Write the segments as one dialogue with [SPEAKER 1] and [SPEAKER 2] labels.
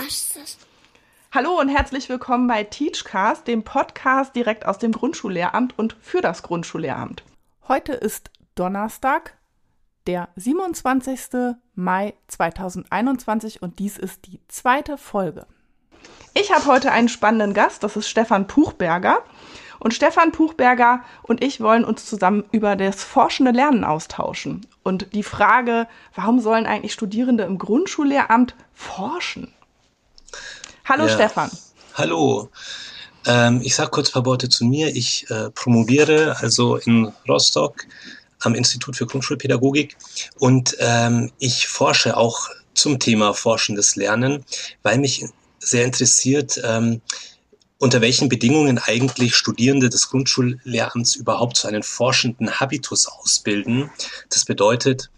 [SPEAKER 1] Teachcast.
[SPEAKER 2] Hallo und herzlich willkommen bei Teachcast, dem Podcast direkt aus dem Grundschullehramt und für das Grundschullehramt. Heute ist Donnerstag, der 27. Mai 2021 und dies ist die zweite Folge. Ich habe heute einen spannenden Gast, das ist Stefan Puchberger. Und Stefan Puchberger und ich wollen uns zusammen über das forschende Lernen austauschen. Und die Frage, warum sollen eigentlich Studierende im Grundschullehramt forschen? Hallo ja. Stefan.
[SPEAKER 3] Hallo. Ähm, ich sage kurz ein paar Worte zu mir. Ich äh, promoviere also in Rostock am Institut für Grundschulpädagogik und ähm, ich forsche auch zum Thema forschendes Lernen, weil mich sehr interessiert, ähm, unter welchen Bedingungen eigentlich Studierende des Grundschullehramts überhaupt zu einem forschenden Habitus ausbilden. Das bedeutet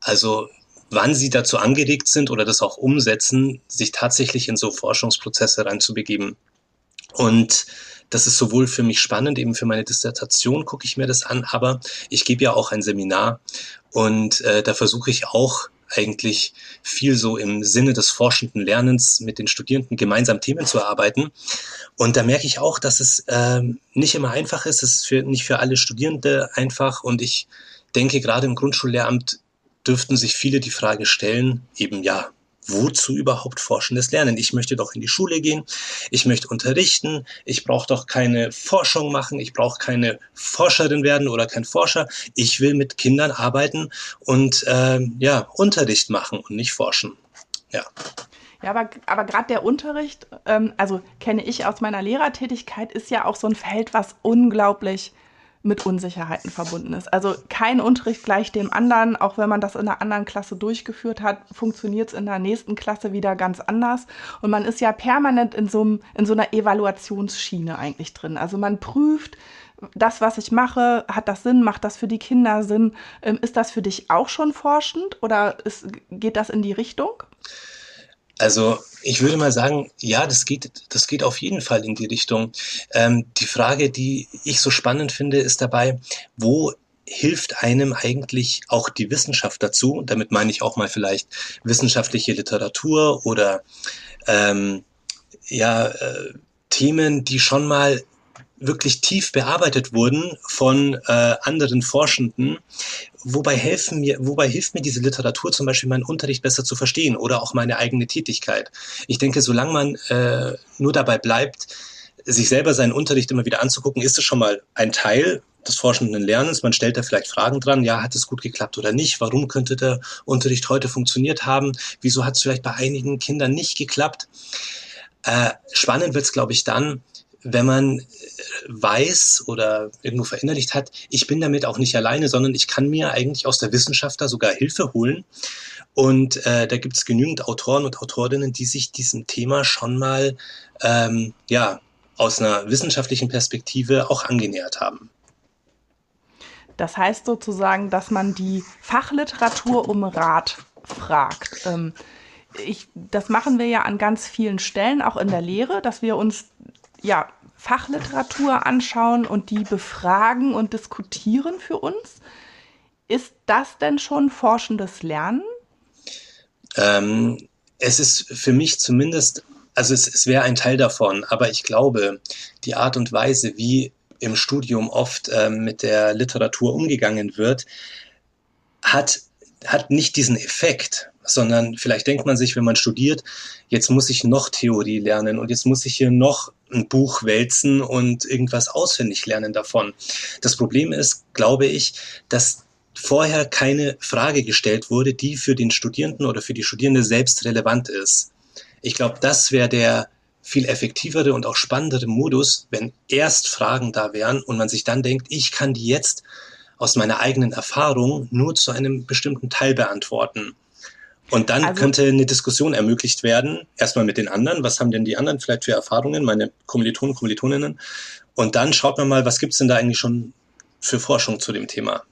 [SPEAKER 3] also, wann sie dazu angeregt sind oder das auch umsetzen, sich tatsächlich in so Forschungsprozesse reinzubegeben. Und das ist sowohl für mich spannend, eben für meine Dissertation gucke ich mir das an, aber ich gebe ja auch ein Seminar und äh, da versuche ich auch eigentlich viel so im Sinne des forschenden Lernens mit den Studierenden gemeinsam Themen zu erarbeiten. Und da merke ich auch, dass es ähm, nicht immer einfach ist. Es ist für, nicht für alle Studierende einfach. Und ich denke, gerade im Grundschullehramt dürften sich viele die Frage stellen, eben ja, wozu überhaupt forschendes Lernen? Ich möchte doch in die Schule gehen, ich möchte unterrichten, ich brauche doch keine Forschung machen, ich brauche keine Forscherin werden oder kein Forscher. Ich will mit Kindern arbeiten und äh, ja, Unterricht machen und nicht forschen. Ja.
[SPEAKER 2] Ja, aber, aber gerade der Unterricht, ähm, also kenne ich aus meiner Lehrertätigkeit, ist ja auch so ein Feld, was unglaublich mit Unsicherheiten verbunden ist. Also kein Unterricht gleich dem anderen, auch wenn man das in einer anderen Klasse durchgeführt hat, funktioniert es in der nächsten Klasse wieder ganz anders. Und man ist ja permanent in so, in so einer Evaluationsschiene eigentlich drin. Also man prüft, das, was ich mache, hat das Sinn, macht das für die Kinder Sinn? Ähm, ist das für dich auch schon forschend oder ist, geht das in die Richtung?
[SPEAKER 3] Also ich würde mal sagen, ja, das geht, das geht auf jeden Fall in die Richtung. Ähm, die Frage, die ich so spannend finde, ist dabei, wo hilft einem eigentlich auch die Wissenschaft dazu? Damit meine ich auch mal vielleicht wissenschaftliche Literatur oder ähm, ja, äh, Themen, die schon mal wirklich tief bearbeitet wurden von äh, anderen Forschenden. Wobei helfen mir, wobei hilft mir diese Literatur zum Beispiel meinen Unterricht besser zu verstehen oder auch meine eigene Tätigkeit. Ich denke, solange man äh, nur dabei bleibt, sich selber seinen Unterricht immer wieder anzugucken, ist es schon mal ein Teil des forschenden Lernens. Man stellt da vielleicht Fragen dran. Ja, hat es gut geklappt oder nicht? Warum könnte der Unterricht heute funktioniert haben? Wieso hat es vielleicht bei einigen Kindern nicht geklappt? Äh, spannend wird es, glaube ich, dann, wenn man äh, weiß oder irgendwo verinnerlicht hat, ich bin damit auch nicht alleine, sondern ich kann mir eigentlich aus der Wissenschaft da sogar Hilfe holen. Und äh, da gibt es genügend Autoren und Autorinnen, die sich diesem Thema schon mal ähm, ja, aus einer wissenschaftlichen Perspektive auch angenähert haben.
[SPEAKER 2] Das heißt sozusagen, dass man die Fachliteratur um Rat fragt. Ähm, ich, das machen wir ja an ganz vielen Stellen, auch in der Lehre, dass wir uns ja Fachliteratur anschauen und die befragen und diskutieren für uns. Ist das denn schon forschendes Lernen?
[SPEAKER 3] Ähm, es ist für mich zumindest, also es, es wäre ein Teil davon, aber ich glaube, die Art und Weise, wie im Studium oft ähm, mit der Literatur umgegangen wird, hat, hat nicht diesen Effekt, sondern vielleicht denkt man sich, wenn man studiert, jetzt muss ich noch Theorie lernen und jetzt muss ich hier noch ein Buch wälzen und irgendwas auswendig lernen davon. Das Problem ist, glaube ich, dass vorher keine Frage gestellt wurde, die für den Studierenden oder für die Studierende selbst relevant ist. Ich glaube, das wäre der viel effektivere und auch spannendere Modus, wenn erst Fragen da wären und man sich dann denkt, ich kann die jetzt aus meiner eigenen Erfahrung nur zu einem bestimmten Teil beantworten. Und dann also, könnte eine Diskussion ermöglicht werden, erstmal mit den anderen, was haben denn die anderen vielleicht für Erfahrungen, meine Kommilitonen, Kommilitoninnen. Und dann schaut man mal, was gibt's denn da eigentlich schon für Forschung zu dem Thema.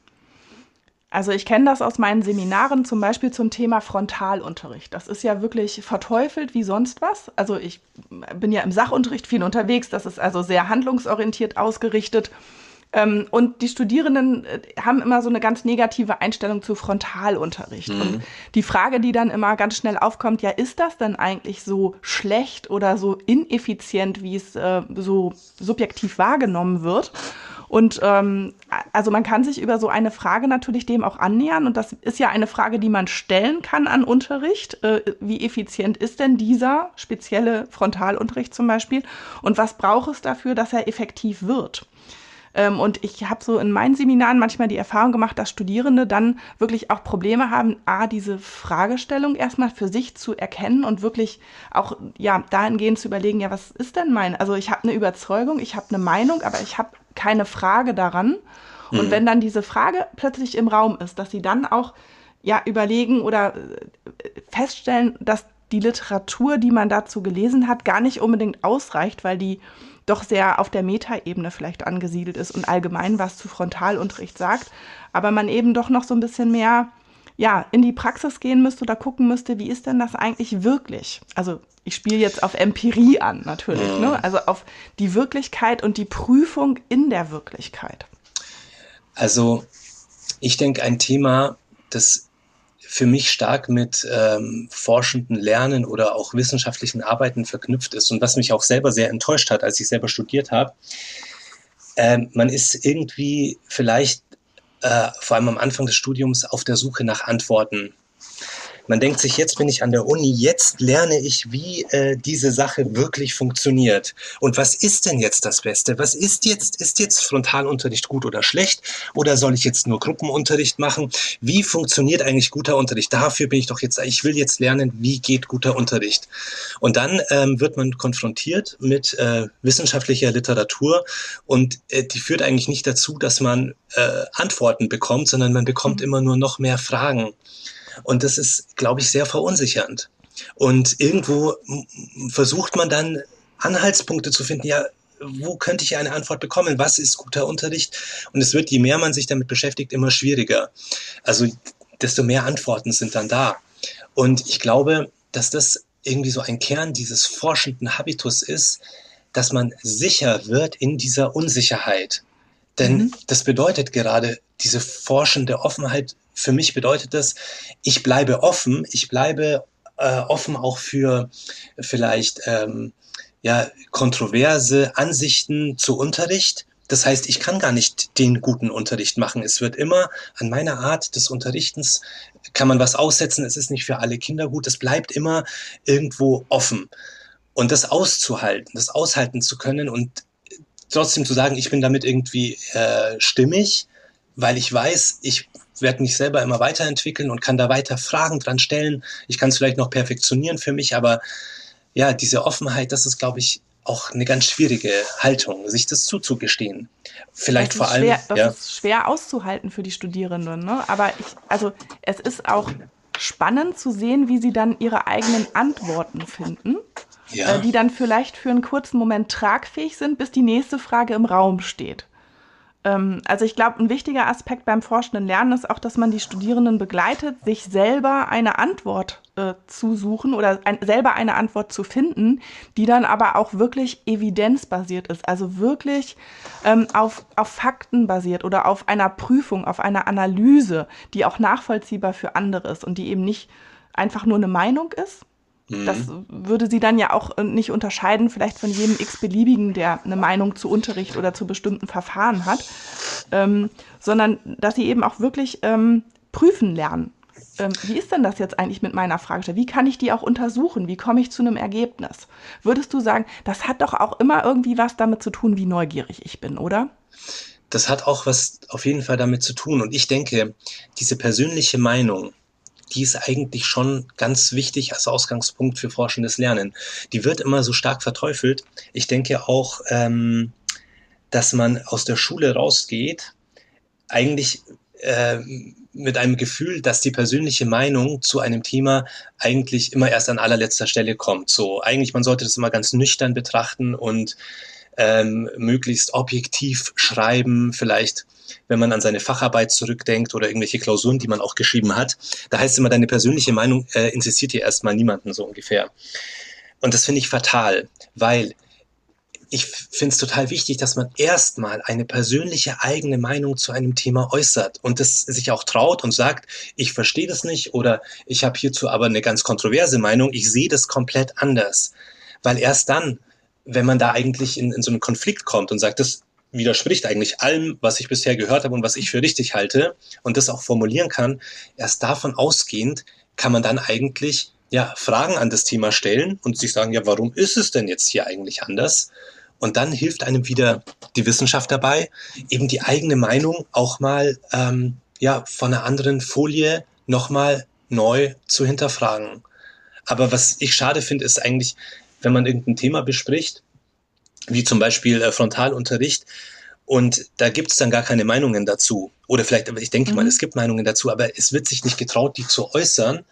[SPEAKER 2] Also ich kenne das aus meinen Seminaren zum Beispiel zum Thema Frontalunterricht. Das ist ja wirklich verteufelt wie sonst was. Also ich bin ja im Sachunterricht viel unterwegs, das ist also sehr handlungsorientiert ausgerichtet. Ähm, und die Studierenden äh, haben immer so eine ganz negative Einstellung zu Frontalunterricht. Mhm. Und die Frage, die dann immer ganz schnell aufkommt, ja, ist das denn eigentlich so schlecht oder so ineffizient, wie es äh, so subjektiv wahrgenommen wird? Und ähm, also man kann sich über so eine Frage natürlich dem auch annähern. Und das ist ja eine Frage, die man stellen kann an Unterricht. Äh, wie effizient ist denn dieser spezielle Frontalunterricht zum Beispiel? Und was braucht es dafür, dass er effektiv wird? Ähm, und ich habe so in meinen Seminaren manchmal die Erfahrung gemacht, dass Studierende dann wirklich auch Probleme haben, a, diese Fragestellung erstmal für sich zu erkennen und wirklich auch ja dahingehend zu überlegen, ja, was ist denn mein? Also ich habe eine Überzeugung, ich habe eine Meinung, aber ich habe keine Frage daran. Und mhm. wenn dann diese Frage plötzlich im Raum ist, dass sie dann auch ja überlegen oder äh, feststellen, dass die Literatur, die man dazu gelesen hat, gar nicht unbedingt ausreicht, weil die doch sehr auf der Metaebene vielleicht angesiedelt ist und allgemein was zu Frontalunterricht sagt, aber man eben doch noch so ein bisschen mehr ja, in die Praxis gehen müsste oder gucken müsste, wie ist denn das eigentlich wirklich? Also ich spiele jetzt auf Empirie an, natürlich, ne? Also auf die Wirklichkeit und die Prüfung in der Wirklichkeit.
[SPEAKER 3] Also ich denke, ein Thema, das für mich stark mit ähm, forschenden Lernen oder auch wissenschaftlichen Arbeiten verknüpft ist und was mich auch selber sehr enttäuscht hat, als ich selber studiert habe. Ähm, man ist irgendwie vielleicht äh, vor allem am Anfang des Studiums auf der Suche nach Antworten man denkt sich, jetzt bin ich an der Uni, jetzt lerne ich, wie äh, diese Sache wirklich funktioniert. Und was ist denn jetzt das Beste? Was ist jetzt, ist jetzt Frontalunterricht gut oder schlecht? Oder soll ich jetzt nur Gruppenunterricht machen? Wie funktioniert eigentlich guter Unterricht? Dafür bin ich doch jetzt, ich will jetzt lernen, wie geht guter Unterricht? Und dann ähm, wird man konfrontiert mit äh, wissenschaftlicher Literatur und äh, die führt eigentlich nicht dazu, dass man äh, Antworten bekommt, sondern man bekommt mhm. immer nur noch mehr Fragen. Und das ist, glaube ich, sehr verunsichernd. Und irgendwo versucht man dann Anhaltspunkte zu finden, ja, wo könnte ich eine Antwort bekommen? Was ist guter Unterricht? Und es wird, je mehr man sich damit beschäftigt, immer schwieriger. Also desto mehr Antworten sind dann da. Und ich glaube, dass das irgendwie so ein Kern dieses forschenden Habitus ist, dass man sicher wird in dieser Unsicherheit. Denn mhm. das bedeutet gerade diese forschende Offenheit für mich bedeutet das, ich bleibe offen, ich bleibe äh, offen auch für vielleicht ähm, ja, kontroverse Ansichten zu Unterricht. Das heißt, ich kann gar nicht den guten Unterricht machen. Es wird immer an meiner Art des Unterrichtens, kann man was aussetzen, es ist nicht für alle Kinder gut, es bleibt immer irgendwo offen. Und das auszuhalten, das aushalten zu können und trotzdem zu sagen, ich bin damit irgendwie äh, stimmig, weil ich weiß, ich werde mich selber immer weiterentwickeln und kann da weiter Fragen dran stellen. Ich kann es vielleicht noch perfektionieren für mich, aber ja, diese Offenheit, das ist, glaube ich, auch eine ganz schwierige Haltung, sich das zuzugestehen. Vielleicht vor allem.
[SPEAKER 2] Schwer, das
[SPEAKER 3] ja.
[SPEAKER 2] ist schwer auszuhalten für die Studierenden, ne? Aber ich, also es ist auch spannend zu sehen, wie sie dann ihre eigenen Antworten finden, ja. äh, die dann vielleicht für einen kurzen Moment tragfähig sind, bis die nächste Frage im Raum steht. Ähm, also ich glaube, ein wichtiger Aspekt beim forschenden Lernen ist auch, dass man die Studierenden begleitet, sich selber eine Antwort äh, zu suchen oder ein, selber eine Antwort zu finden, die dann aber auch wirklich evidenzbasiert ist, also wirklich ähm, auf, auf Fakten basiert oder auf einer Prüfung, auf einer Analyse, die auch nachvollziehbar für andere ist und die eben nicht einfach nur eine Meinung ist, das mhm. würde sie dann ja auch äh, nicht unterscheiden, vielleicht von jedem x-beliebigen, der eine Meinung zu Unterricht oder zu bestimmten Verfahren hat, ähm, sondern dass sie eben auch wirklich ähm, prüfen lernen. Ähm, wie ist denn das jetzt eigentlich mit meiner Frage? Wie kann ich die auch untersuchen? Wie komme ich zu einem Ergebnis? Würdest du sagen, das hat doch auch immer irgendwie was damit zu tun, wie neugierig ich bin, oder?
[SPEAKER 3] Das hat auch was auf jeden Fall damit zu tun. Und ich denke, diese persönliche Meinung, die ist eigentlich schon ganz wichtig als Ausgangspunkt für forschendes Lernen. Die wird immer so stark verteufelt. Ich denke auch, ähm, dass man aus der Schule rausgeht, eigentlich äh, mit einem Gefühl, dass die persönliche Meinung zu einem Thema eigentlich immer erst an allerletzter Stelle kommt. So, eigentlich, man sollte das immer ganz nüchtern betrachten und ähm, möglichst objektiv schreiben, vielleicht wenn man an seine Facharbeit zurückdenkt oder irgendwelche Klausuren, die man auch geschrieben hat. Da heißt immer, deine persönliche Meinung äh, interessiert hier erstmal niemanden so ungefähr. Und das finde ich fatal, weil ich finde es total wichtig, dass man erstmal eine persönliche eigene Meinung zu einem Thema äußert und das sich auch traut und sagt, ich verstehe das nicht oder ich habe hierzu aber eine ganz kontroverse Meinung, ich sehe das komplett anders. Weil erst dann, wenn man da eigentlich in, in so einen Konflikt kommt und sagt, das widerspricht eigentlich allem, was ich bisher gehört habe und was ich für richtig halte und das auch formulieren kann, erst davon ausgehend kann man dann eigentlich ja, Fragen an das Thema stellen und sich sagen, ja, warum ist es denn jetzt hier eigentlich anders? Und dann hilft einem wieder die Wissenschaft dabei, eben die eigene Meinung auch mal ähm, ja, von einer anderen Folie nochmal neu zu hinterfragen. Aber was ich schade finde, ist eigentlich, wenn man irgendein Thema bespricht, wie zum Beispiel äh, Frontalunterricht, und da gibt es dann gar keine Meinungen dazu. Oder vielleicht, ich denke mhm. mal, es gibt Meinungen dazu, aber es wird sich nicht getraut, die zu äußern.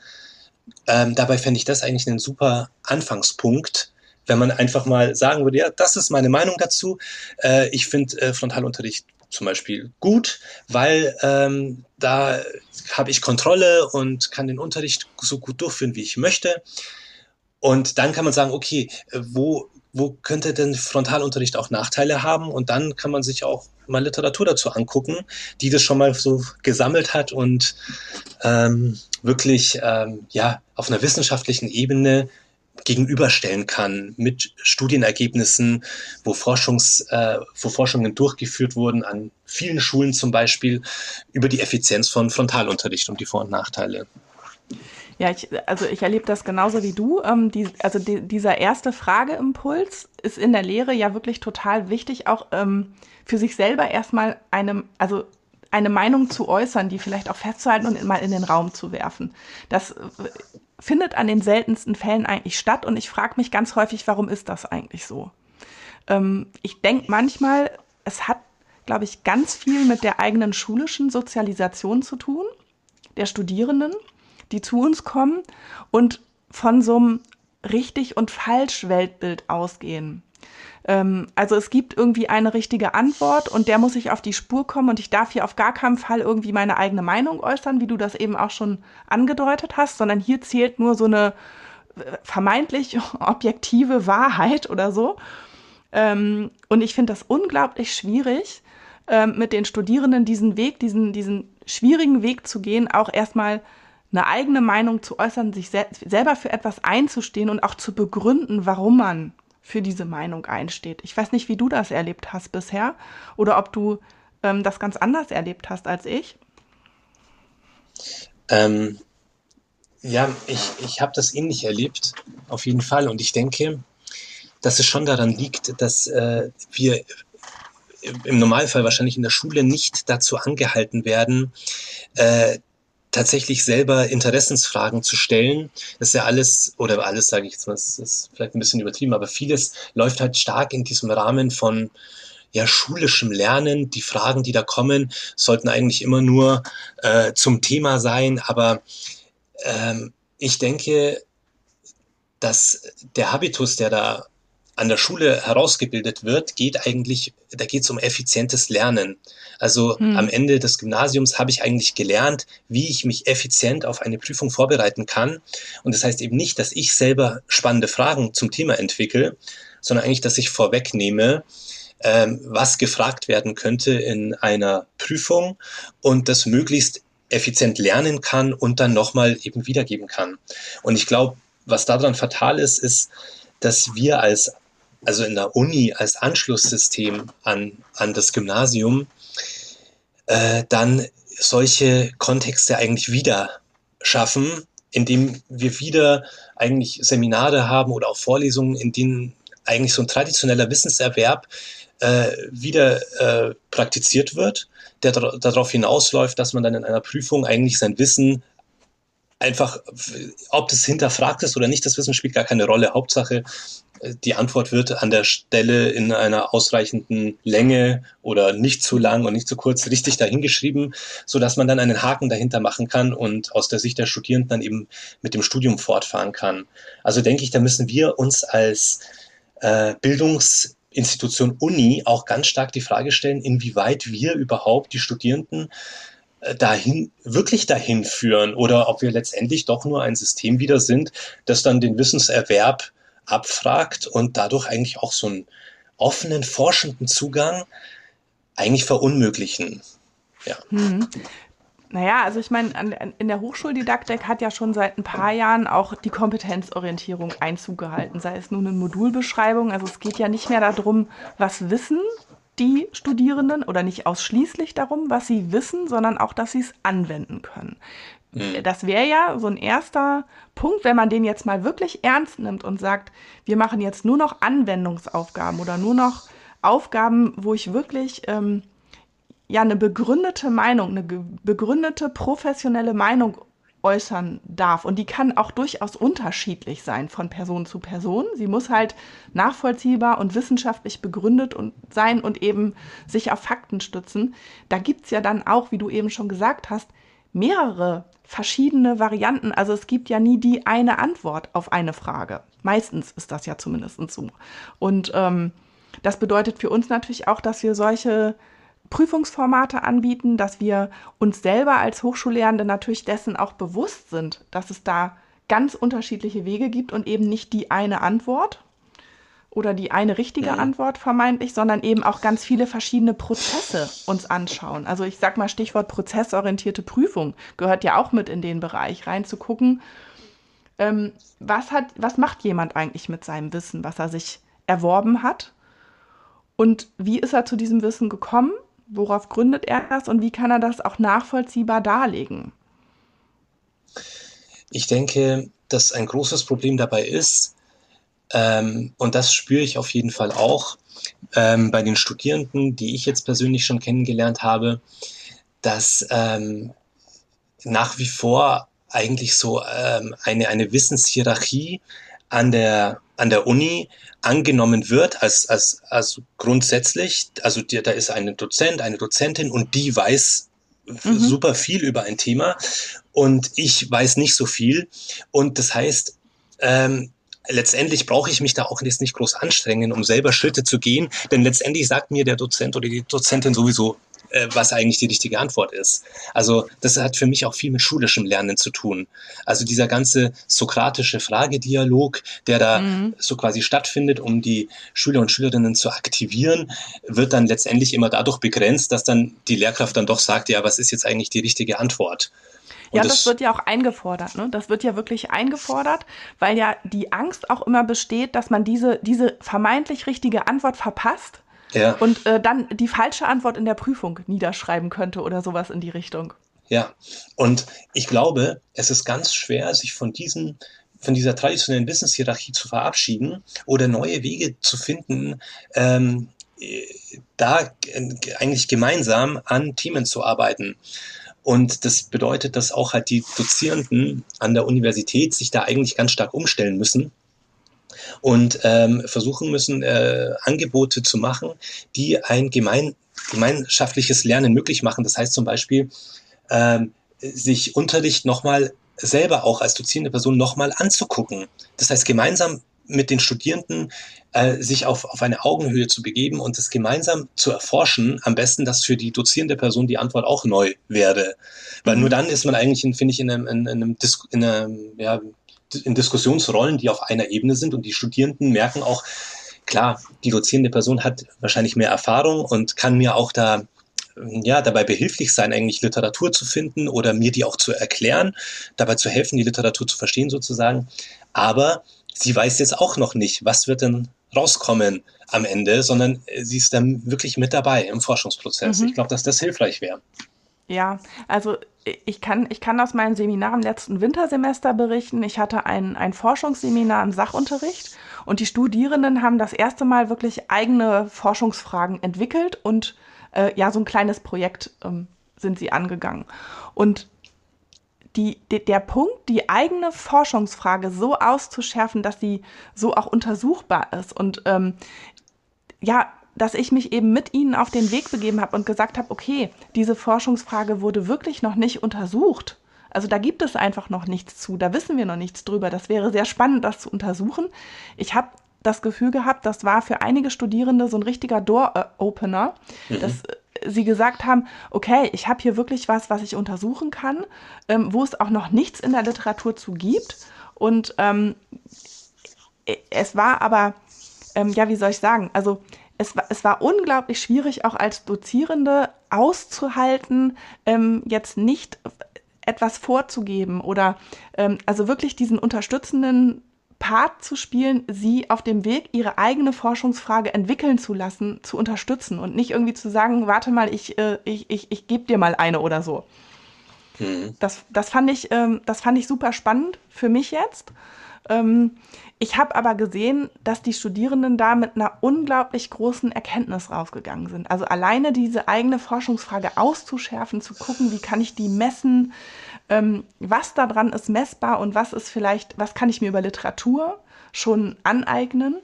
[SPEAKER 3] Ähm, dabei fände ich das eigentlich einen super Anfangspunkt, wenn man einfach mal sagen würde, ja, das ist meine Meinung dazu. Äh, ich finde äh, Frontalunterricht zum Beispiel gut, weil ähm, da habe ich Kontrolle und kann den Unterricht so gut durchführen, wie ich möchte. Und dann kann man sagen, okay, äh, wo, wo könnte denn Frontalunterricht auch Nachteile haben? Und dann kann man sich auch mal Literatur dazu angucken, die das schon mal so gesammelt hat und ähm, wirklich ähm, ja auf einer wissenschaftlichen Ebene gegenüberstellen kann mit Studienergebnissen, wo, Forschungs, äh, wo Forschungen durchgeführt wurden an vielen Schulen zum Beispiel über die Effizienz von Frontalunterricht und die Vor- und Nachteile.
[SPEAKER 2] Ja, ich, also ich erlebe das genauso wie du. Ähm, die, also die, dieser erste Frageimpuls ist in der Lehre ja wirklich total wichtig, auch ähm, für sich selber erstmal eine, also eine Meinung zu äußern, die vielleicht auch festzuhalten und mal in den Raum zu werfen. Das findet an den seltensten Fällen eigentlich statt und ich frage mich ganz häufig, warum ist das eigentlich so? Ähm, ich denke manchmal, es hat, glaube ich, ganz viel mit der eigenen schulischen Sozialisation zu tun, der Studierenden, die zu uns kommen und von so einem richtig und falsch Weltbild ausgehen. Ähm, also es gibt irgendwie eine richtige Antwort und der muss ich auf die Spur kommen und ich darf hier auf gar keinen Fall irgendwie meine eigene Meinung äußern, wie du das eben auch schon angedeutet hast, sondern hier zählt nur so eine äh, vermeintlich objektive Wahrheit oder so. Ähm, und ich finde das unglaublich schwierig, ähm, mit den Studierenden diesen Weg, diesen, diesen schwierigen Weg zu gehen, auch erstmal eine eigene Meinung zu äußern, sich sel selber für etwas einzustehen und auch zu begründen, warum man für diese Meinung einsteht. Ich weiß nicht, wie du das erlebt hast bisher oder ob du ähm, das ganz anders erlebt hast als ich.
[SPEAKER 3] Ähm, ja, ich, ich habe das ähnlich erlebt, auf jeden Fall. Und ich denke, dass es schon daran liegt, dass äh, wir im Normalfall wahrscheinlich in der Schule nicht dazu angehalten werden, äh, tatsächlich selber Interessensfragen zu stellen. Das ist ja alles, oder alles sage ich jetzt mal, das ist vielleicht ein bisschen übertrieben, aber vieles läuft halt stark in diesem Rahmen von ja, schulischem Lernen. Die Fragen, die da kommen, sollten eigentlich immer nur äh, zum Thema sein. Aber ähm, ich denke, dass der Habitus, der da an der Schule herausgebildet wird, geht eigentlich, da geht es um effizientes Lernen. Also hm. am Ende des Gymnasiums habe ich eigentlich gelernt, wie ich mich effizient auf eine Prüfung vorbereiten kann. Und das heißt eben nicht, dass ich selber spannende Fragen zum Thema entwickle, sondern eigentlich, dass ich vorwegnehme, ähm, was gefragt werden könnte in einer Prüfung und das möglichst effizient lernen kann und dann nochmal eben wiedergeben kann. Und ich glaube, was daran fatal ist, ist, dass wir als also in der Uni als Anschlusssystem an, an das Gymnasium, äh, dann solche Kontexte eigentlich wieder schaffen, indem wir wieder eigentlich Seminare haben oder auch Vorlesungen, in denen eigentlich so ein traditioneller Wissenserwerb äh, wieder äh, praktiziert wird, der darauf hinausläuft, dass man dann in einer Prüfung eigentlich sein Wissen einfach, ob das hinterfragt ist oder nicht, das Wissen spielt gar keine Rolle. Hauptsache, die Antwort wird an der Stelle in einer ausreichenden Länge oder nicht zu lang und nicht zu kurz richtig dahingeschrieben, so dass man dann einen Haken dahinter machen kann und aus der Sicht der Studierenden dann eben mit dem Studium fortfahren kann. Also denke ich, da müssen wir uns als äh, Bildungsinstitution Uni auch ganz stark die Frage stellen, inwieweit wir überhaupt die Studierenden äh, dahin, wirklich dahin führen oder ob wir letztendlich doch nur ein System wieder sind, das dann den Wissenserwerb abfragt und dadurch eigentlich auch so ein offenen, forschenden Zugang eigentlich verunmöglichen. Ja.
[SPEAKER 2] Hm. Naja, also ich meine, in der Hochschuldidaktik hat ja schon seit ein paar Jahren auch die Kompetenzorientierung Einzug gehalten, sei es nun in Modulbeschreibung. Also es geht ja nicht mehr darum, was wissen die Studierenden oder nicht ausschließlich darum, was sie wissen, sondern auch, dass sie es anwenden können. Mhm. Das wäre ja so ein erster Punkt, wenn man den jetzt mal wirklich ernst nimmt und sagt, wir machen jetzt nur noch Anwendungsaufgaben oder nur noch Aufgaben, wo ich wirklich ähm, ja eine begründete Meinung, eine begründete professionelle Meinung äußern darf. Und die kann auch durchaus unterschiedlich sein von Person zu Person. Sie muss halt nachvollziehbar und wissenschaftlich begründet und sein und eben sich auf Fakten stützen. Da gibt es ja dann auch, wie du eben schon gesagt hast, mehrere verschiedene Varianten. Also es gibt ja nie die eine Antwort auf eine Frage. Meistens ist das ja zumindest so. Und ähm, das bedeutet für uns natürlich auch, dass wir solche Prüfungsformate anbieten, dass wir uns selber als Hochschullehrende natürlich dessen auch bewusst sind, dass es da ganz unterschiedliche Wege gibt und eben nicht die eine Antwort oder die eine richtige ja. Mhm. Antwort vermeintlich, sondern eben auch ganz viele verschiedene Prozesse uns anschauen. Also ich sag mal Stichwort prozessorientierte Prüfung gehört ja auch mit in den Bereich reinzugucken. Ähm, was hat, was macht jemand eigentlich mit seinem Wissen, was er sich erworben hat? Und wie ist er zu diesem Wissen gekommen? Worauf gründet er das und wie kann er das auch nachvollziehbar darlegen?
[SPEAKER 3] Ich denke, dass ein großes Problem dabei ist, ähm, und das spüre ich auf jeden Fall auch ähm, bei den Studierenden, die ich jetzt persönlich schon kennengelernt habe, dass ähm, nach wie vor eigentlich so ähm, eine, eine Wissenshierarchie an der, an der Uni angenommen wird als, als, als grundsätzlich. Also die, da ist ein Dozent, eine Dozentin und die weiß mhm. super viel über ein Thema und ich weiß nicht so viel. Und das heißt, ähm, letztendlich brauche ich mich da auch jetzt nicht groß anstrengen, um selber Schritte zu gehen, denn letztendlich sagt mir der Dozent oder die Dozentin sowieso, äh, was eigentlich die richtige Antwort ist. Also das hat für mich auch viel mit schulischem Lernen zu tun. Also dieser ganze sokratische Fragedialog, der da mhm. so quasi stattfindet, um die Schüler und Schülerinnen zu aktivieren, wird dann letztendlich immer dadurch begrenzt, dass dann die Lehrkraft dann doch sagt, ja, was ist jetzt eigentlich die richtige Antwort?
[SPEAKER 2] Und ja, das, das, wird ja auch eingefordert. Ne? Das wird ja wirklich eingefordert, weil ja die Angst auch immer besteht, dass man diese, diese vermeintlich richtige Antwort verpasst ja. und äh, dann die falsche Antwort in der Prüfung niederschreiben könnte oder sowas in die Richtung.
[SPEAKER 3] Ja, und ich glaube, es ist ganz schwer, sich von diesen von dieser traditionellen Wissenshierarchie zu verabschieden oder neue Wege zu finden, ähm, da eigentlich gemeinsam an Themen zu arbeiten. Und das bedeutet, dass auch halt die Dozierenden an der Universität sich da eigentlich ganz stark umstellen müssen und ähm, versuchen müssen, äh, Angebote zu machen, die ein gemein, gemeinschaftliches Lernen möglich machen. Das heißt zum Beispiel, ähm, sich Unterricht nochmal selber auch als dozierende Person nochmal anzugucken. Das heißt, gemeinsam mit den Studierenden äh, sich auf, auf eine Augenhöhe zu begeben und es gemeinsam zu erforschen, am besten, dass für die dozierende Person die Antwort auch neu wäre. Weil nur mhm. dann ist man eigentlich, finde ich, in einem, in, einem, Dis in einem ja, in Diskussionsrollen, die auf einer Ebene sind und die Studierenden merken auch, klar, die dozierende Person hat wahrscheinlich mehr Erfahrung und kann mir auch da ja, dabei behilflich sein, eigentlich Literatur zu finden oder mir die auch zu erklären, dabei zu helfen, die Literatur zu verstehen sozusagen. Aber sie weiß jetzt auch noch nicht, was wird denn rauskommen am Ende, sondern sie ist dann wirklich mit dabei im Forschungsprozess. Mhm. Ich glaube, dass das hilfreich wäre.
[SPEAKER 2] Ja, also ich kann, ich kann aus meinem Seminar im letzten Wintersemester berichten. Ich hatte ein, ein Forschungsseminar im Sachunterricht und die Studierenden haben das erste Mal wirklich eigene Forschungsfragen entwickelt und äh, ja, so ein kleines Projekt ähm, sind sie angegangen. Und die, de, der Punkt, die eigene Forschungsfrage so auszuschärfen, dass sie so auch untersuchbar ist und ähm, ja, dass ich mich eben mit ihnen auf den Weg begeben habe und gesagt habe, okay, diese Forschungsfrage wurde wirklich noch nicht untersucht. Also da gibt es einfach noch nichts zu, da wissen wir noch nichts drüber. Das wäre sehr spannend, das zu untersuchen. Ich habe das Gefühl gehabt, das war für einige Studierende so ein richtiger Door-Opener, mhm. dass äh, sie gesagt haben, okay, ich habe hier wirklich was, was ich untersuchen kann, ähm, wo es auch noch nichts in der Literatur zu gibt. Und ähm, es war aber, ähm, ja, wie soll ich sagen, also es, war, es war unglaublich schwierig, auch als Dozierende auszuhalten, ähm, jetzt nicht etwas vorzugeben oder ähm, also wirklich diesen unterstützenden Part zu spielen, sie auf dem Weg, ihre eigene Forschungsfrage entwickeln zu lassen, zu unterstützen und nicht irgendwie zu sagen, warte mal, ich, äh, ich, ich, ich gebe dir mal eine oder so. Mhm. Das, das, fand ich, ähm, das fand ich super spannend für mich jetzt. Ähm, ich habe aber gesehen, dass die Studierenden da mit einer unglaublich großen Erkenntnis rausgegangen sind. Also alleine diese eigene Forschungsfrage auszuschärfen, zu gucken, wie kann ich die messen, ähm, was daran ist messbar und was ist vielleicht, was kann ich mir über Literatur schon aneignen.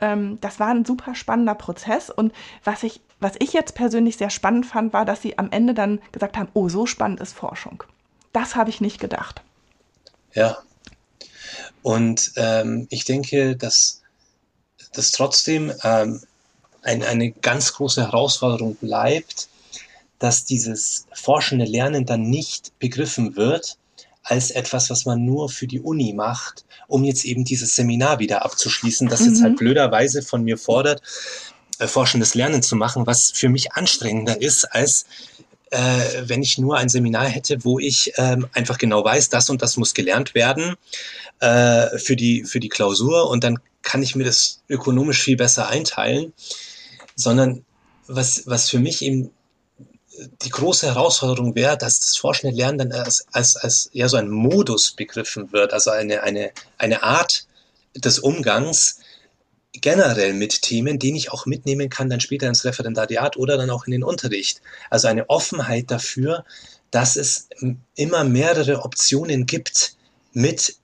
[SPEAKER 2] Ähm, das war ein super spannender Prozess und was ich, was ich jetzt persönlich sehr spannend fand, war, dass sie am Ende dann gesagt haben, oh, so spannend ist Forschung. Das habe ich nicht gedacht.
[SPEAKER 3] Ja. Und ähm, ich denke, dass das trotzdem ähm, ein, eine ganz große Herausforderung bleibt, dass dieses forschende Lernen dann nicht begriffen wird als etwas, was man nur für die Uni macht, um jetzt eben dieses Seminar wieder abzuschließen, das mhm. jetzt halt mhm. blöderweise von mir fordert, äh, forschendes Lernen zu machen, was für mich anstrengender ist, als äh, wenn ich nur ein Seminar hätte, wo ich ähm, einfach genau weiß, das und das muss gelernt werden äh, für, die, für die Klausur und dann kann ich mir das ökonomisch viel besser einteilen, sondern was, was für mich eben die große Herausforderung wäre, dass das forschende Lernen dann als, als, als ja, so ein Modus begriffen wird, also eine, eine, eine Art des Umgangs generell mit Themen, den ich auch mitnehmen kann, dann später ins Referendariat oder dann auch in den Unterricht. Also eine Offenheit dafür, dass es immer mehrere Optionen gibt, mit,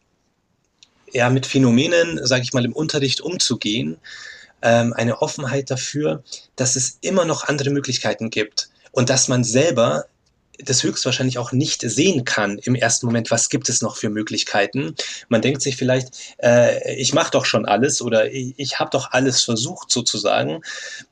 [SPEAKER 3] ja, mit Phänomenen, sage ich mal, im Unterricht umzugehen. Ähm, eine Offenheit dafür, dass es immer noch andere Möglichkeiten gibt und dass man selber das höchstwahrscheinlich auch nicht sehen kann im ersten Moment, was gibt es noch für Möglichkeiten. Man denkt sich vielleicht, äh, ich mache doch schon alles oder ich, ich habe doch alles versucht sozusagen.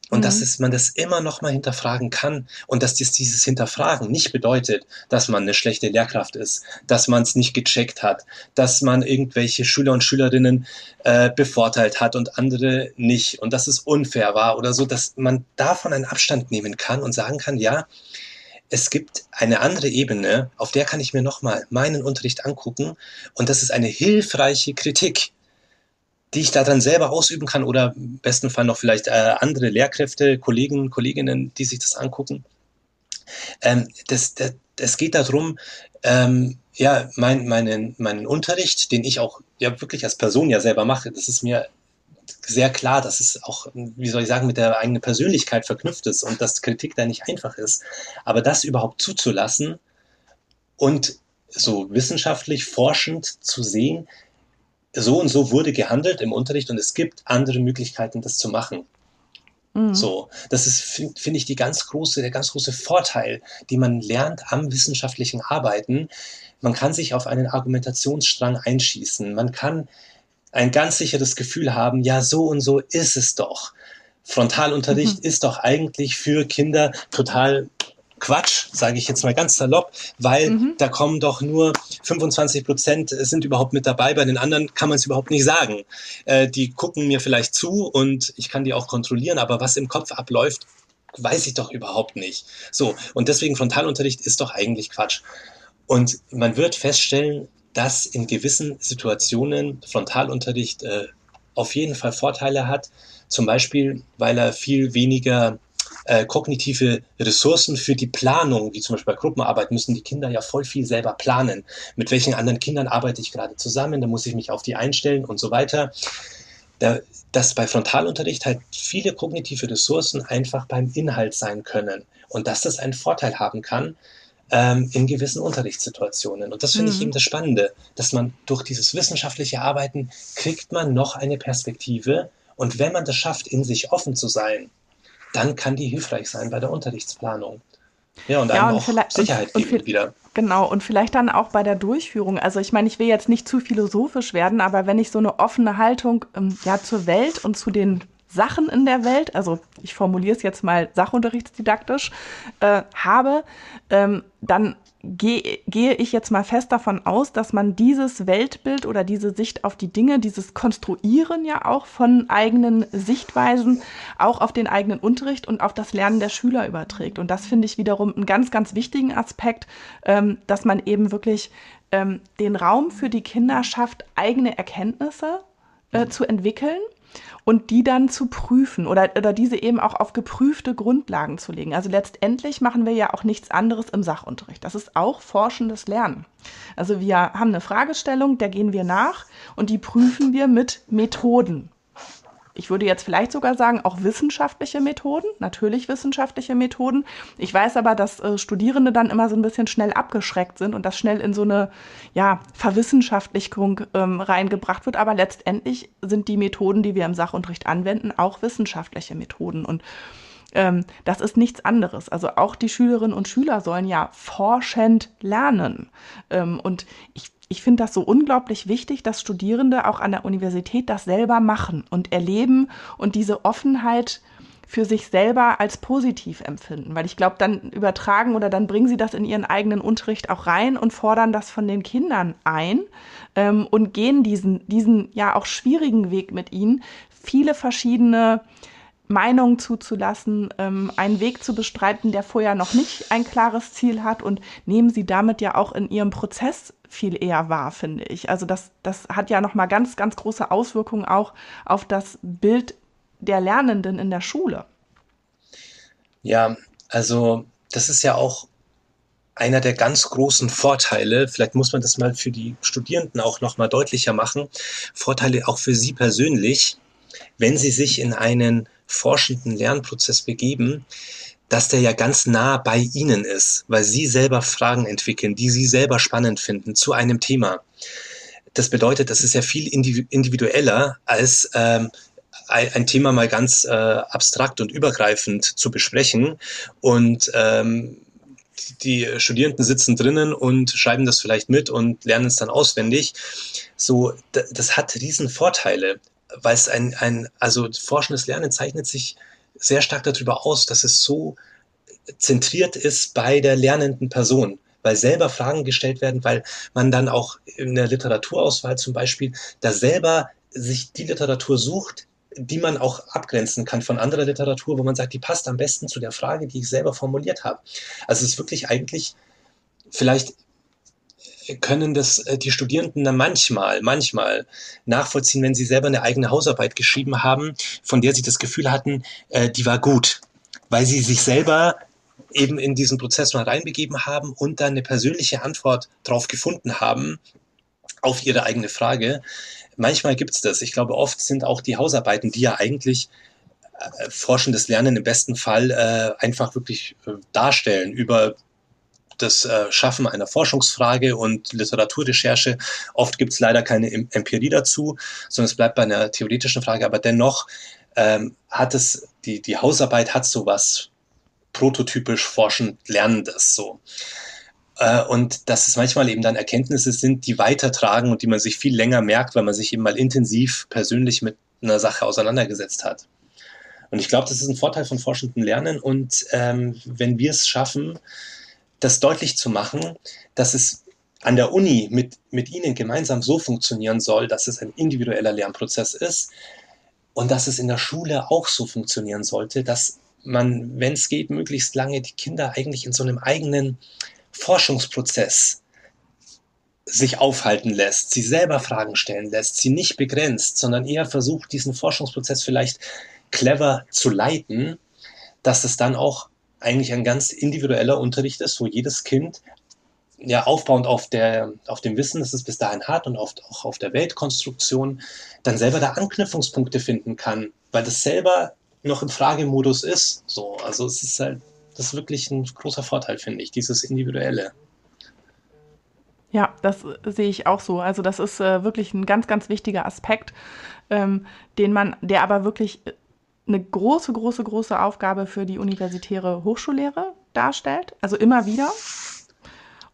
[SPEAKER 3] Und mhm. dass es, man das immer noch mal hinterfragen kann und dass das, dieses Hinterfragen nicht bedeutet, dass man eine schlechte Lehrkraft ist, dass man es nicht gecheckt hat, dass man irgendwelche Schüler und Schülerinnen äh, bevorteilt hat und andere nicht und dass es unfair war oder so, dass man davon einen Abstand nehmen kann und sagen kann, ja, es gibt eine andere Ebene, auf der kann ich mir nochmal meinen Unterricht angucken und das ist eine hilfreiche Kritik, die ich da dann selber ausüben kann oder im besten Fall noch vielleicht äh, andere Lehrkräfte, Kollegen, Kolleginnen, die sich das angucken. Ähm, das, das, das geht darum, ähm, ja, mein, meinen, meinen Unterricht, den ich auch ja wirklich als Person ja selber mache, das ist mir sehr klar, dass es auch, wie soll ich sagen, mit der eigenen Persönlichkeit verknüpft ist und dass Kritik da nicht einfach ist. Aber das überhaupt zuzulassen und so wissenschaftlich forschend zu sehen, so und so wurde gehandelt im Unterricht und es gibt andere Möglichkeiten, das zu machen. Mhm. So, das ist, finde find ich, die ganz große, der ganz große Vorteil, die man lernt am wissenschaftlichen Arbeiten. Man kann sich auf einen Argumentationsstrang einschießen. Man kann ein ganz sicheres Gefühl haben, ja, so und so ist es doch. Frontalunterricht mhm. ist doch eigentlich für Kinder total Quatsch, sage ich jetzt mal ganz salopp, weil mhm. da kommen doch nur 25 Prozent sind überhaupt mit dabei, bei den anderen kann man es überhaupt nicht sagen. Äh, die gucken mir vielleicht zu und ich kann die auch kontrollieren, aber was im Kopf abläuft, weiß ich doch überhaupt nicht. So, und deswegen Frontalunterricht ist doch eigentlich Quatsch. Und man wird feststellen, dass in gewissen Situationen Frontalunterricht äh, auf jeden Fall Vorteile hat. Zum Beispiel, weil er viel weniger äh, kognitive Ressourcen für die Planung, wie zum Beispiel bei Gruppenarbeit, müssen die Kinder ja voll viel selber planen. Mit welchen anderen Kindern arbeite ich gerade zusammen? Da muss ich mich auf die einstellen und so weiter. Da, dass bei Frontalunterricht halt viele kognitive Ressourcen einfach beim Inhalt sein können und dass das einen Vorteil haben kann, ähm, in gewissen Unterrichtssituationen. Und das finde mhm. ich eben das Spannende, dass man durch dieses wissenschaftliche Arbeiten kriegt man noch eine Perspektive. Und wenn man das schafft, in sich offen zu sein, dann kann die hilfreich sein bei der Unterrichtsplanung. Ja, und ja, und auch Sicherheit und, geben und wieder.
[SPEAKER 2] Genau, und vielleicht dann auch bei der Durchführung. Also ich meine, ich will jetzt nicht zu philosophisch werden, aber wenn ich so eine offene Haltung ähm, ja, zur Welt und zu den Sachen in der Welt, also ich formuliere es jetzt mal sachunterrichtsdidaktisch, äh, habe, ähm, dann gehe, gehe ich jetzt mal fest davon aus, dass man dieses Weltbild oder diese Sicht auf die Dinge, dieses Konstruieren ja auch von eigenen Sichtweisen auch auf den eigenen Unterricht und auf das Lernen der Schüler überträgt. Und das finde ich wiederum einen ganz, ganz wichtigen Aspekt, ähm, dass man eben wirklich ähm, den Raum für die Kinder schafft, eigene Erkenntnisse äh, zu entwickeln und die dann zu prüfen oder, oder diese eben auch auf geprüfte Grundlagen zu legen. Also letztendlich machen wir ja auch nichts anderes im Sachunterricht. Das ist auch forschendes Lernen. Also wir haben eine Fragestellung, der gehen wir nach und die prüfen wir mit Methoden ich würde jetzt vielleicht sogar sagen, auch wissenschaftliche Methoden, natürlich wissenschaftliche Methoden. Ich weiß aber, dass äh, Studierende dann immer so ein bisschen schnell abgeschreckt sind und das schnell in so eine ja, Verwissenschaftlichung ähm, reingebracht wird. Aber letztendlich sind die Methoden, die wir im Sachunterricht anwenden, auch wissenschaftliche Methoden. Und ähm, das ist nichts anderes. Also auch die Schülerinnen und Schüler sollen ja forschend lernen. Ähm, und ich ich finde das so unglaublich wichtig, dass Studierende auch an der Universität das selber machen und erleben und diese Offenheit für sich selber als positiv empfinden. Weil ich glaube, dann übertragen oder dann bringen sie das in ihren eigenen Unterricht auch rein und fordern das von den Kindern ein ähm, und gehen diesen, diesen ja auch schwierigen Weg mit ihnen, viele verschiedene Meinungen zuzulassen, ähm, einen Weg zu bestreiten, der vorher noch nicht ein klares Ziel hat und nehmen sie damit ja auch in ihrem Prozess viel eher wahr, finde ich. Also das, das hat ja nochmal ganz, ganz große Auswirkungen auch auf das Bild der Lernenden in der Schule.
[SPEAKER 3] Ja, also das ist ja auch einer der ganz großen Vorteile, vielleicht muss man das mal für die Studierenden auch nochmal deutlicher machen, Vorteile auch für sie persönlich, wenn sie sich in einen forschenden Lernprozess begeben, dass der ja ganz nah bei Ihnen ist, weil Sie selber Fragen entwickeln, die Sie selber spannend finden zu einem Thema. Das bedeutet, das ist ja viel individueller als ähm, ein Thema mal ganz äh, abstrakt und übergreifend zu besprechen und ähm, die Studierenden sitzen drinnen und schreiben das vielleicht mit und lernen es dann auswendig. So, das hat riesen Vorteile, weil es ein, ein, also forschendes Lernen zeichnet sich sehr stark darüber aus, dass es so zentriert ist bei der lernenden Person, weil selber Fragen gestellt werden, weil man dann auch in der Literaturauswahl zum Beispiel da selber sich die Literatur sucht, die man auch abgrenzen kann von anderer Literatur, wo man sagt, die passt am besten zu der Frage, die ich selber formuliert habe. Also es ist wirklich eigentlich, vielleicht können das äh, die Studierenden dann manchmal, manchmal nachvollziehen, wenn sie selber eine eigene Hausarbeit geschrieben haben, von der sie das Gefühl hatten, äh, die war gut, weil sie sich selber eben in diesen Prozess mal reinbegeben haben und dann eine persönliche Antwort drauf gefunden haben auf ihre eigene Frage. Manchmal gibt es das. Ich glaube, oft sind auch die Hausarbeiten, die ja eigentlich äh, forschendes Lernen im besten Fall äh, einfach wirklich äh, darstellen über das äh, Schaffen einer Forschungsfrage und Literaturrecherche. Oft gibt es leider keine Empirie dazu, sondern es bleibt bei einer theoretischen Frage. Aber dennoch ähm, hat es, die, die Hausarbeit hat sowas prototypisch forschend Lernendes so. Äh, und dass es manchmal eben dann Erkenntnisse sind, die weitertragen und die man sich viel länger merkt, weil man sich eben mal intensiv persönlich mit einer Sache auseinandergesetzt hat. Und ich glaube, das ist ein Vorteil von forschendem Lernen. Und ähm, wenn wir es schaffen, das deutlich zu machen, dass es an der Uni mit, mit Ihnen gemeinsam so funktionieren soll, dass es ein individueller Lernprozess ist und dass es in der Schule auch so funktionieren sollte, dass man, wenn es geht, möglichst lange die Kinder eigentlich in so einem eigenen Forschungsprozess sich aufhalten lässt, sie selber Fragen stellen lässt, sie nicht begrenzt, sondern eher versucht, diesen Forschungsprozess vielleicht clever zu leiten, dass es dann auch eigentlich ein ganz individueller Unterricht ist, wo jedes Kind ja aufbauend auf, der, auf dem Wissen, das es bis dahin hat und auf, auch auf der Weltkonstruktion, dann selber da Anknüpfungspunkte finden kann, weil das selber noch im Fragemodus ist. So, also es ist halt, das ist wirklich ein großer Vorteil, finde ich, dieses Individuelle.
[SPEAKER 2] Ja, das sehe ich auch so. Also das ist äh, wirklich ein ganz, ganz wichtiger Aspekt, ähm, den man, der aber wirklich eine große, große, große Aufgabe für die universitäre Hochschullehre darstellt. Also immer wieder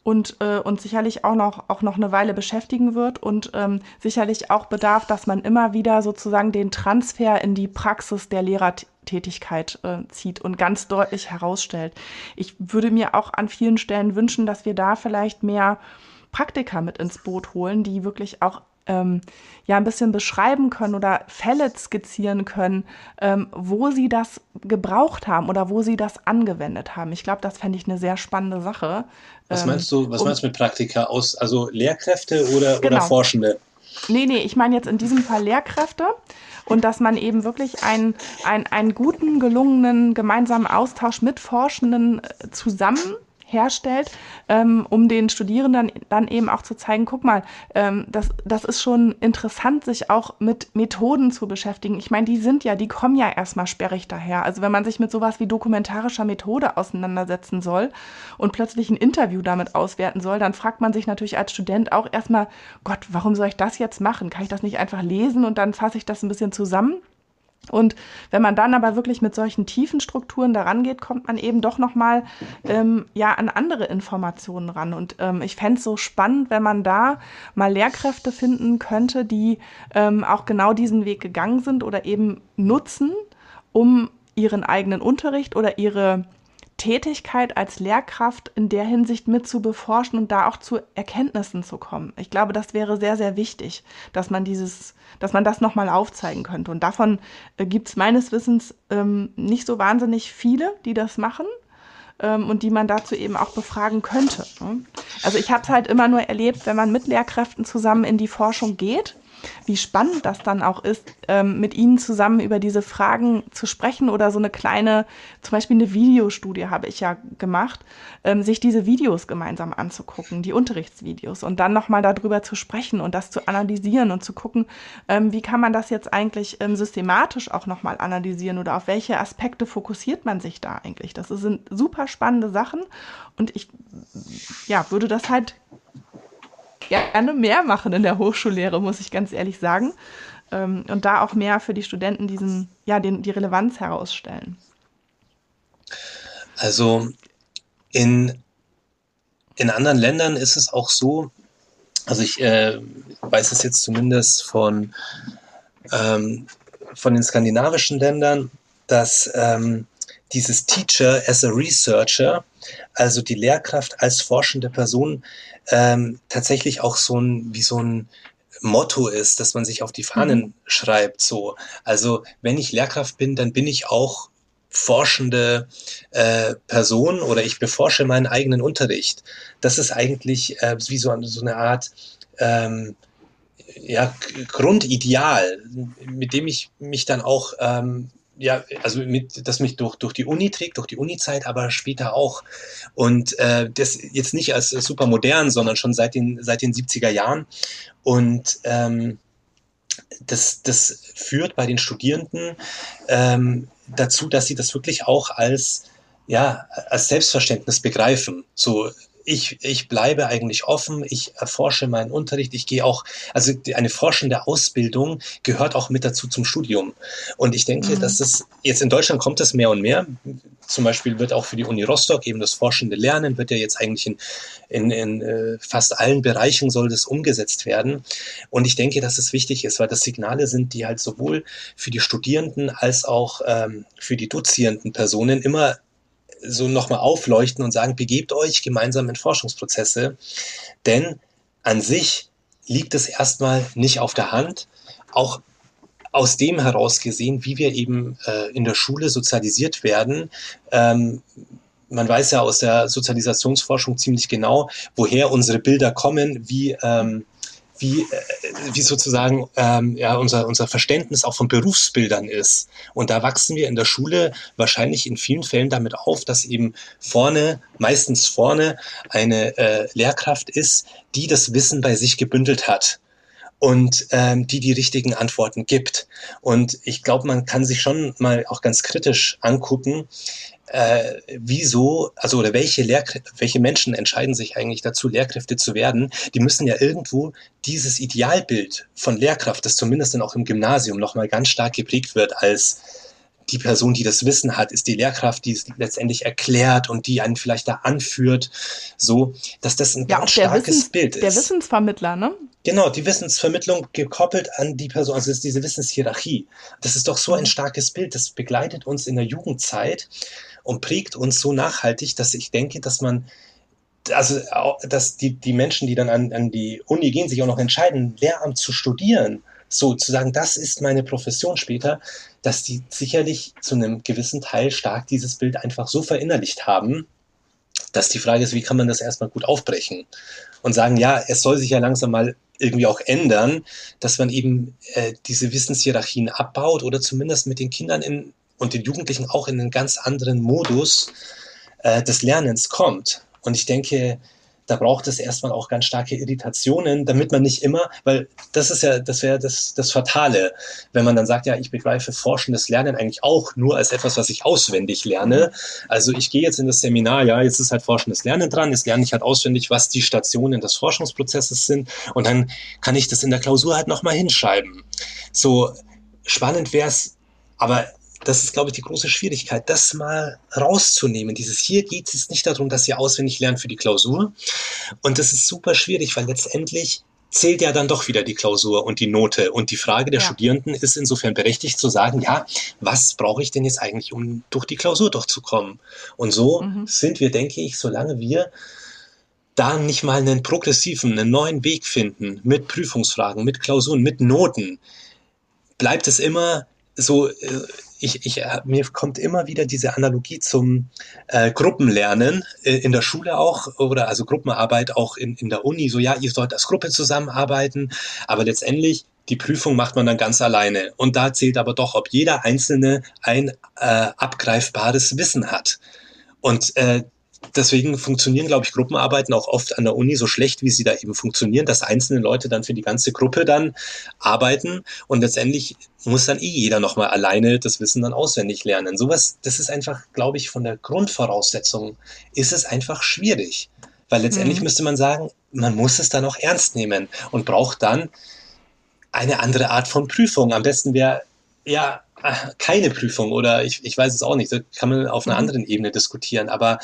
[SPEAKER 2] und, äh, und sicherlich auch noch, auch noch eine Weile beschäftigen wird und ähm, sicherlich auch bedarf, dass man immer wieder sozusagen den Transfer in die Praxis der Lehrer Lehrtätigkeit äh, zieht und ganz deutlich herausstellt. Ich würde mir auch an vielen Stellen wünschen, dass wir da vielleicht mehr Praktiker mit ins Boot holen, die wirklich auch ähm, ja ein bisschen beschreiben können oder Fälle skizzieren können, ähm, wo sie das gebraucht haben oder wo sie das angewendet haben. Ich glaube, das fände ich eine sehr spannende Sache.
[SPEAKER 3] Was meinst du, was um, meinst du mit Praktika aus, also Lehrkräfte oder, genau. oder Forschende?
[SPEAKER 2] Nee, nee, ich meine jetzt in diesem Fall Lehrkräfte und dass man eben wirklich einen, einen, einen guten, gelungenen gemeinsamen Austausch mit Forschenden äh, zusammen herstellt, ähm, um den Studierenden dann eben auch zu zeigen, guck mal, ähm, das, das ist schon interessant, sich auch mit Methoden zu beschäftigen. Ich meine, die sind ja, die kommen ja erstmal sperrig daher. Also wenn man sich mit sowas wie dokumentarischer Methode auseinandersetzen soll und plötzlich ein Interview damit auswerten soll, dann fragt man sich natürlich als Student auch erstmal, Gott, warum soll ich das jetzt machen? Kann ich das nicht einfach lesen und dann fasse ich das ein bisschen zusammen? Und wenn man dann aber wirklich mit solchen tiefen Strukturen daran geht, kommt man eben doch nochmal ähm, ja, an andere Informationen ran. Und ähm, ich fände es so spannend, wenn man da mal Lehrkräfte finden könnte, die ähm, auch genau diesen Weg gegangen sind oder eben nutzen, um ihren eigenen Unterricht oder ihre Tätigkeit als Lehrkraft in der Hinsicht mit zu beforschen und da auch zu Erkenntnissen zu kommen. Ich glaube, das wäre sehr, sehr wichtig, dass man dieses, dass man das nochmal aufzeigen könnte. Und davon äh, gibt es meines Wissens ähm, nicht so wahnsinnig viele, die das machen ähm, und die man dazu eben auch befragen könnte. Ne? Also ich habe es halt immer nur erlebt, wenn man mit Lehrkräften zusammen in die Forschung geht wie spannend das dann auch ist, ähm, mit Ihnen zusammen über diese Fragen zu sprechen oder so eine kleine, zum Beispiel eine Videostudie habe ich ja gemacht, ähm, sich diese Videos gemeinsam anzugucken, die Unterrichtsvideos und dann nochmal darüber zu sprechen und das zu analysieren und zu gucken, ähm, wie kann man das jetzt eigentlich ähm, systematisch auch nochmal analysieren oder auf welche Aspekte fokussiert man sich da eigentlich. Das sind super spannende Sachen und ich ja, würde das halt gerne mehr machen in der Hochschullehre, muss ich ganz ehrlich sagen. Ähm, und da auch mehr für die Studenten diesen, ja, den, die Relevanz herausstellen.
[SPEAKER 3] Also in, in anderen Ländern ist es auch so, also ich äh, weiß es jetzt zumindest von, ähm, von den skandinavischen Ländern, dass ähm, dieses Teacher as a Researcher, also die Lehrkraft als forschende Person, ähm, tatsächlich auch so ein, wie so ein Motto ist, dass man sich auf die Fahnen mhm. schreibt. So, also wenn ich Lehrkraft bin, dann bin ich auch forschende äh, Person oder ich beforsche meinen eigenen Unterricht. Das ist eigentlich äh, wie so, so eine Art ähm, ja, Grundideal, mit dem ich mich dann auch ähm, ja, also mit, das mich durch, durch die Uni trägt, durch die Uni-Zeit, aber später auch. Und äh, das jetzt nicht als super modern, sondern schon seit den, seit den 70er Jahren. Und ähm, das, das führt bei den Studierenden ähm, dazu, dass sie das wirklich auch als, ja, als Selbstverständnis begreifen. So, ich, ich bleibe eigentlich offen, ich erforsche meinen Unterricht, ich gehe auch, also eine forschende Ausbildung gehört auch mit dazu zum Studium. Und ich denke, mhm. dass das jetzt in Deutschland kommt das mehr und mehr. Zum Beispiel wird auch für die Uni Rostock eben das forschende Lernen, wird ja jetzt eigentlich in, in, in äh, fast allen Bereichen soll das umgesetzt werden. Und ich denke, dass es wichtig ist, weil das Signale sind, die halt sowohl für die Studierenden als auch ähm, für die dozierenden Personen immer so nochmal aufleuchten und sagen, begebt euch gemeinsam in Forschungsprozesse, denn an sich liegt es erstmal nicht auf der Hand, auch aus dem heraus gesehen, wie wir eben äh, in der Schule sozialisiert werden. Ähm, man weiß ja aus der Sozialisationsforschung ziemlich genau, woher unsere Bilder kommen, wie ähm, wie, äh, wie sozusagen ähm, ja, unser, unser Verständnis auch von Berufsbildern ist. Und da wachsen wir in der Schule wahrscheinlich in vielen Fällen damit auf, dass eben vorne, meistens vorne, eine äh, Lehrkraft ist, die das Wissen bei sich gebündelt hat und ähm, die die richtigen Antworten gibt. Und ich glaube, man kann sich schon mal auch ganz kritisch angucken, äh, wieso, also oder welche Lehrkräfte, welche Menschen entscheiden sich eigentlich dazu, Lehrkräfte zu werden, die müssen ja irgendwo dieses Idealbild von Lehrkraft, das zumindest dann auch im Gymnasium nochmal ganz stark geprägt wird als die Person, die das Wissen hat, ist die Lehrkraft, die es letztendlich erklärt und die einen vielleicht da anführt, so, dass das ein ja, ganz starkes
[SPEAKER 2] Wissens,
[SPEAKER 3] Bild ist.
[SPEAKER 2] Der Wissensvermittler, ne?
[SPEAKER 3] Genau, die Wissensvermittlung gekoppelt an die Person, also ist diese Wissenshierarchie. Das ist doch so ein starkes Bild, das begleitet uns in der Jugendzeit und prägt uns so nachhaltig, dass ich denke, dass man also dass die, die Menschen, die dann an, an die Uni gehen, sich auch noch entscheiden, Lehramt zu studieren, so zu sagen, das ist meine Profession später, dass die sicherlich zu einem gewissen Teil stark dieses Bild einfach so verinnerlicht haben, dass die Frage ist, wie kann man das erstmal gut aufbrechen und sagen, ja, es soll sich ja langsam mal irgendwie auch ändern, dass man eben äh, diese Wissenshierarchien abbaut oder zumindest mit den Kindern in, und den Jugendlichen auch in einen ganz anderen Modus äh, des Lernens kommt. Und ich denke, da braucht es erstmal auch ganz starke Irritationen, damit man nicht immer, weil das ist ja, das wäre das, das Fatale, wenn man dann sagt, ja, ich begreife forschendes Lernen eigentlich auch nur als etwas, was ich auswendig lerne. Also ich gehe jetzt in das Seminar, ja, jetzt ist halt forschendes Lernen dran, jetzt lerne ich halt auswendig, was die Stationen des Forschungsprozesses sind und dann kann ich das in der Klausur halt nochmal hinschreiben. So spannend wäre es, aber das ist, glaube ich, die große Schwierigkeit, das mal rauszunehmen. Dieses hier geht es nicht darum, dass ihr auswendig lernt für die Klausur. Und das ist super schwierig, weil letztendlich zählt ja dann doch wieder die Klausur und die Note. Und die Frage der ja. Studierenden ist insofern berechtigt zu sagen, ja, was brauche ich denn jetzt eigentlich, um durch die Klausur durchzukommen? Und so mhm. sind wir, denke ich, solange wir da nicht mal einen progressiven, einen neuen Weg finden mit Prüfungsfragen, mit Klausuren, mit Noten, bleibt es immer so äh, ich, ich, äh, mir kommt immer wieder diese Analogie zum äh, Gruppenlernen äh, in der Schule auch oder also Gruppenarbeit auch in, in der Uni. So ja, ihr sollt als Gruppe zusammenarbeiten, aber letztendlich die Prüfung macht man dann ganz alleine. Und da zählt aber doch, ob jeder Einzelne ein äh, abgreifbares Wissen hat. Und äh, deswegen funktionieren, glaube ich, Gruppenarbeiten auch oft an der Uni so schlecht, wie sie da eben funktionieren, dass einzelne Leute dann für die ganze Gruppe dann arbeiten und letztendlich muss dann eh jeder nochmal alleine das Wissen dann auswendig lernen. Sowas, das ist einfach, glaube ich, von der Grundvoraussetzung ist es einfach schwierig. Weil letztendlich mhm. müsste man sagen, man muss es dann auch ernst nehmen und braucht dann eine andere Art von Prüfung. Am besten wäre ja keine Prüfung oder ich, ich weiß es auch nicht. Da kann man auf einer mhm. anderen Ebene diskutieren. Aber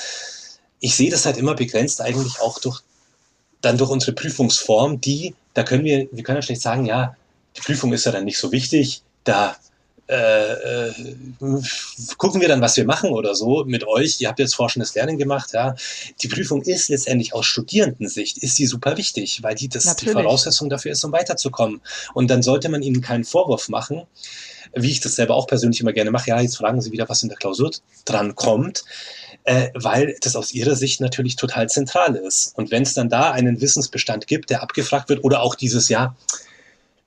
[SPEAKER 3] ich sehe das halt immer begrenzt eigentlich auch durch, dann durch unsere Prüfungsform, die, da können wir, wir können ja schlecht sagen, ja, die Prüfung ist ja dann nicht so wichtig, da äh, äh, gucken wir dann, was wir machen oder so mit euch. Ihr habt jetzt forschendes Lernen gemacht, ja. Die Prüfung ist letztendlich aus Studierendensicht, ist die super wichtig, weil die das die Voraussetzung dafür ist, um weiterzukommen. Und dann sollte man ihnen keinen Vorwurf machen, wie ich das selber auch persönlich immer gerne mache. Ja, jetzt fragen Sie wieder, was in der Klausur dran kommt äh, weil das aus ihrer Sicht natürlich total zentral ist. Und wenn es dann da einen Wissensbestand gibt, der abgefragt wird, oder auch dieses Jahr,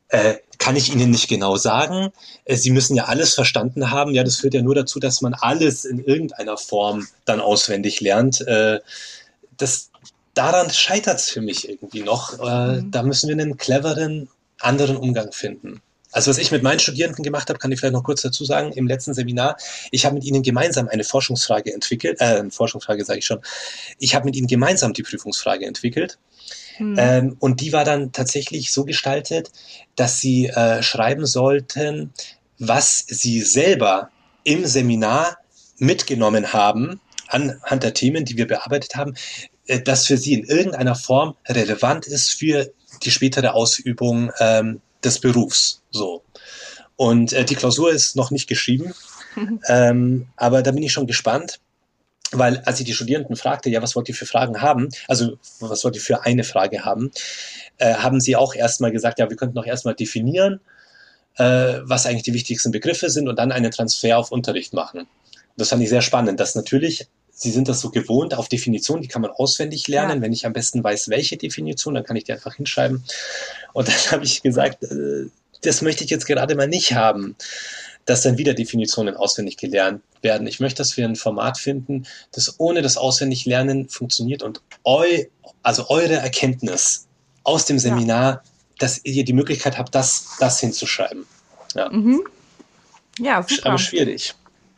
[SPEAKER 3] äh, kann ich Ihnen nicht genau sagen. Äh, Sie müssen ja alles verstanden haben. Ja, das führt ja nur dazu, dass man alles in irgendeiner Form dann auswendig lernt. Äh, das, daran scheitert es für mich irgendwie noch. Äh, mhm. Da müssen wir einen cleveren, anderen Umgang finden. Also was ich mit meinen Studierenden gemacht habe, kann ich vielleicht noch kurz dazu sagen, im letzten Seminar, ich habe mit ihnen gemeinsam eine Forschungsfrage entwickelt, äh, Forschungsfrage sage ich schon, ich habe mit ihnen gemeinsam die Prüfungsfrage entwickelt. Hm. Ähm, und die war dann tatsächlich so gestaltet, dass sie äh, schreiben sollten, was sie selber im Seminar mitgenommen haben, anhand der Themen, die wir bearbeitet haben, äh, das für sie in irgendeiner Form relevant ist für die spätere Ausübung ähm, des Berufs. So. Und äh, die Klausur ist noch nicht geschrieben, ähm, aber da bin ich schon gespannt, weil als ich die Studierenden fragte, ja, was wollt ihr für Fragen haben, also was wollt ihr für eine Frage haben, äh, haben sie auch erstmal gesagt, ja, wir könnten noch erstmal definieren, äh, was eigentlich die wichtigsten Begriffe sind und dann einen Transfer auf Unterricht machen. Das fand ich sehr spannend, dass natürlich Sie sind das so gewohnt auf Definitionen, die kann man auswendig lernen. Ja. Wenn ich am besten weiß, welche Definition, dann kann ich die einfach hinschreiben. Und dann habe ich gesagt, äh, das möchte ich jetzt gerade mal nicht haben, dass dann wieder Definitionen auswendig gelernt werden. Ich möchte, dass wir ein Format finden, das ohne das auswendig Lernen funktioniert und eu, also eure Erkenntnis aus dem Seminar, ja. dass ihr die Möglichkeit habt, das, das hinzuschreiben. Ja, mhm.
[SPEAKER 2] ja super.
[SPEAKER 3] Aber schwierig.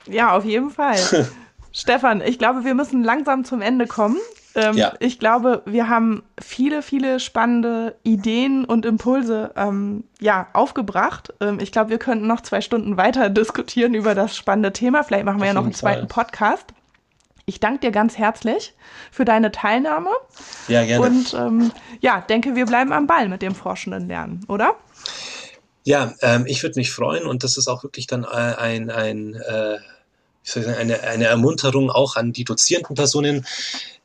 [SPEAKER 2] Ja, auf jeden Fall. Stefan, ich glaube, wir müssen langsam zum Ende kommen. Ähm, ja. Ich glaube, wir haben viele, viele spannende Ideen und Impulse ähm, ja, aufgebracht. Ähm, ich glaube, wir könnten noch zwei Stunden weiter diskutieren über das spannende Thema. Vielleicht machen wir Auf ja noch einen zweiten Fall. Podcast. Ich danke dir ganz herzlich für deine Teilnahme.
[SPEAKER 3] Ja, gerne.
[SPEAKER 2] Und ähm, ja, denke, wir bleiben am Ball mit dem forschenden Lernen, oder?
[SPEAKER 3] Ja, ähm, ich würde mich freuen und das ist auch wirklich dann äh, ein, ein äh, eine, eine Ermunterung auch an die dozierenden Personen,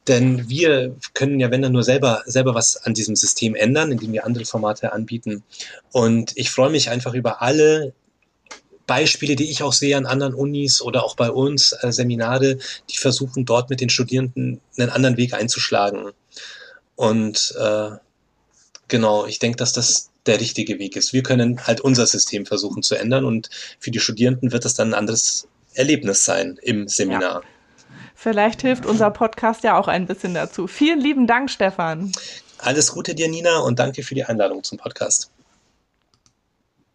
[SPEAKER 3] denn wir können ja, wenn dann nur selber, selber was an diesem System ändern, indem wir andere Formate anbieten. Und ich freue mich einfach über alle Beispiele, die ich auch sehe an anderen Unis oder auch bei uns, äh, Seminare, die versuchen dort mit den Studierenden einen anderen Weg einzuschlagen. Und äh, genau, ich denke, dass das der richtige Weg ist. Wir können halt unser System versuchen zu ändern und für die Studierenden wird das dann ein anderes Erlebnis sein im Seminar. Ja.
[SPEAKER 2] Vielleicht hilft unser Podcast ja auch ein bisschen dazu. Vielen lieben Dank, Stefan.
[SPEAKER 3] Alles Gute dir, Nina, und danke für die Einladung zum Podcast.